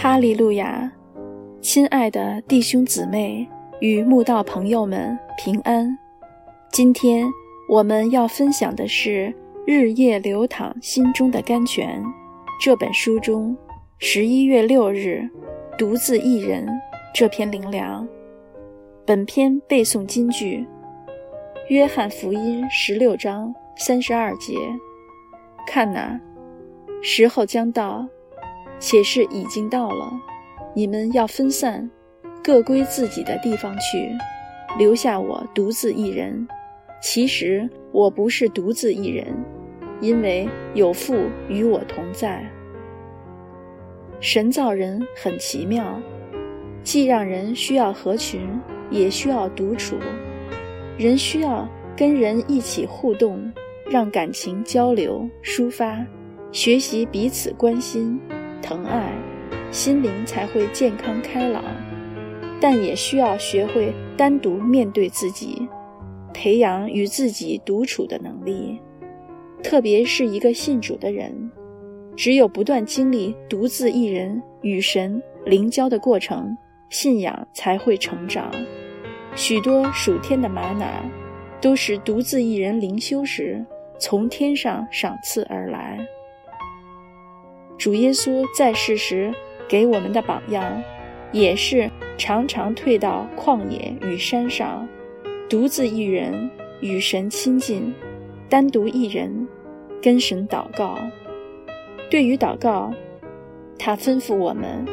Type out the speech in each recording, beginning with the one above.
哈利路亚，亲爱的弟兄姊妹与慕道朋友们平安。今天我们要分享的是《日夜流淌心中的甘泉》这本书中十一月六日独自一人这篇灵粮。本篇背诵金句：约翰福音十六章三十二节。看哪，时候将到。且是已经到了，你们要分散，各归自己的地方去，留下我独自一人。其实我不是独自一人，因为有父与我同在。神造人很奇妙，既让人需要合群，也需要独处。人需要跟人一起互动，让感情交流抒发，学习彼此关心。疼爱，心灵才会健康开朗，但也需要学会单独面对自己，培养与自己独处的能力。特别是一个信主的人，只有不断经历独自一人与神灵交的过程，信仰才会成长。许多属天的玛瑙，都是独自一人灵修时从天上赏赐而来。主耶稣在世时给我们的榜样，也是常常退到旷野与山上，独自一人与神亲近，单独一人跟神祷告。对于祷告，他吩咐我们：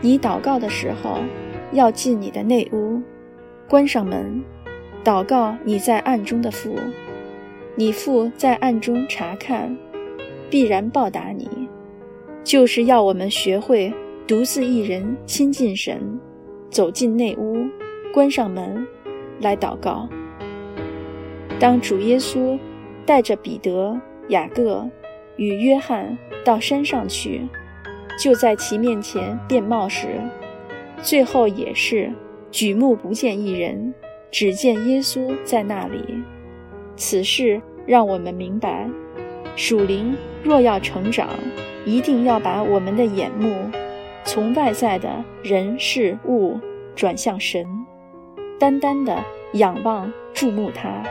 你祷告的时候，要进你的内屋，关上门，祷告你在暗中的父，你父在暗中查看，必然报答你。就是要我们学会独自一人亲近神，走进内屋，关上门，来祷告。当主耶稣带着彼得、雅各与约翰到山上去，就在其面前变貌时，最后也是举目不见一人，只见耶稣在那里。此事让我们明白，属灵若要成长。一定要把我们的眼目从外在的人事物转向神，单单的仰望注目他。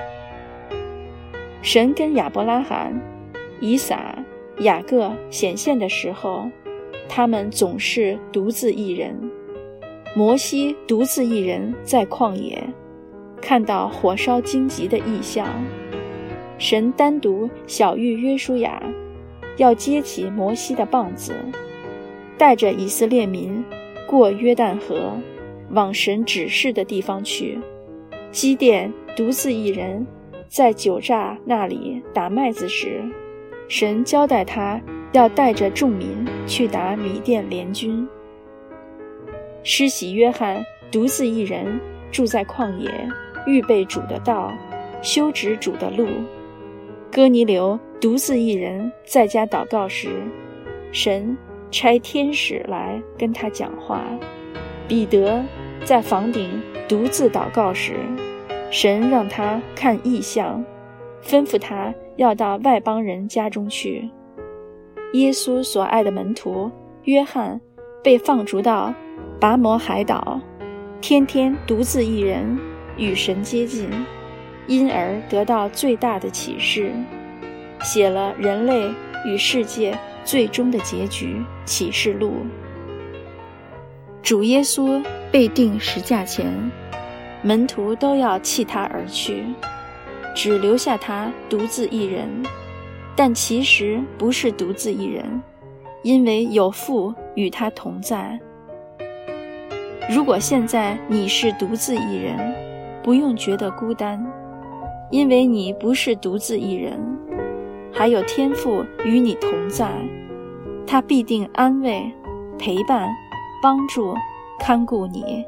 神跟亚伯拉罕、以撒、雅各显现的时候，他们总是独自一人。摩西独自一人在旷野，看到火烧荆棘的异象。神单独小玉约书亚。要接起摩西的棒子，带着以色列民过约旦河，往神指示的地方去。基甸独自一人在酒榨那里打麦子时，神交代他要带着众民去打米甸联军。施洗约翰独自一人住在旷野，预备主的道，修直主的路。哥尼流独自一人在家祷告时，神差天使来跟他讲话；彼得在房顶独自祷告时，神让他看异象，吩咐他要到外邦人家中去。耶稣所爱的门徒约翰被放逐到拔摩海岛，天天独自一人与神接近。因而得到最大的启示，写了人类与世界最终的结局启示录。主耶稣被钉十架前，门徒都要弃他而去，只留下他独自一人。但其实不是独自一人，因为有父与他同在。如果现在你是独自一人，不用觉得孤单。因为你不是独自一人，还有天父与你同在，他必定安慰、陪伴、帮助、看顾你。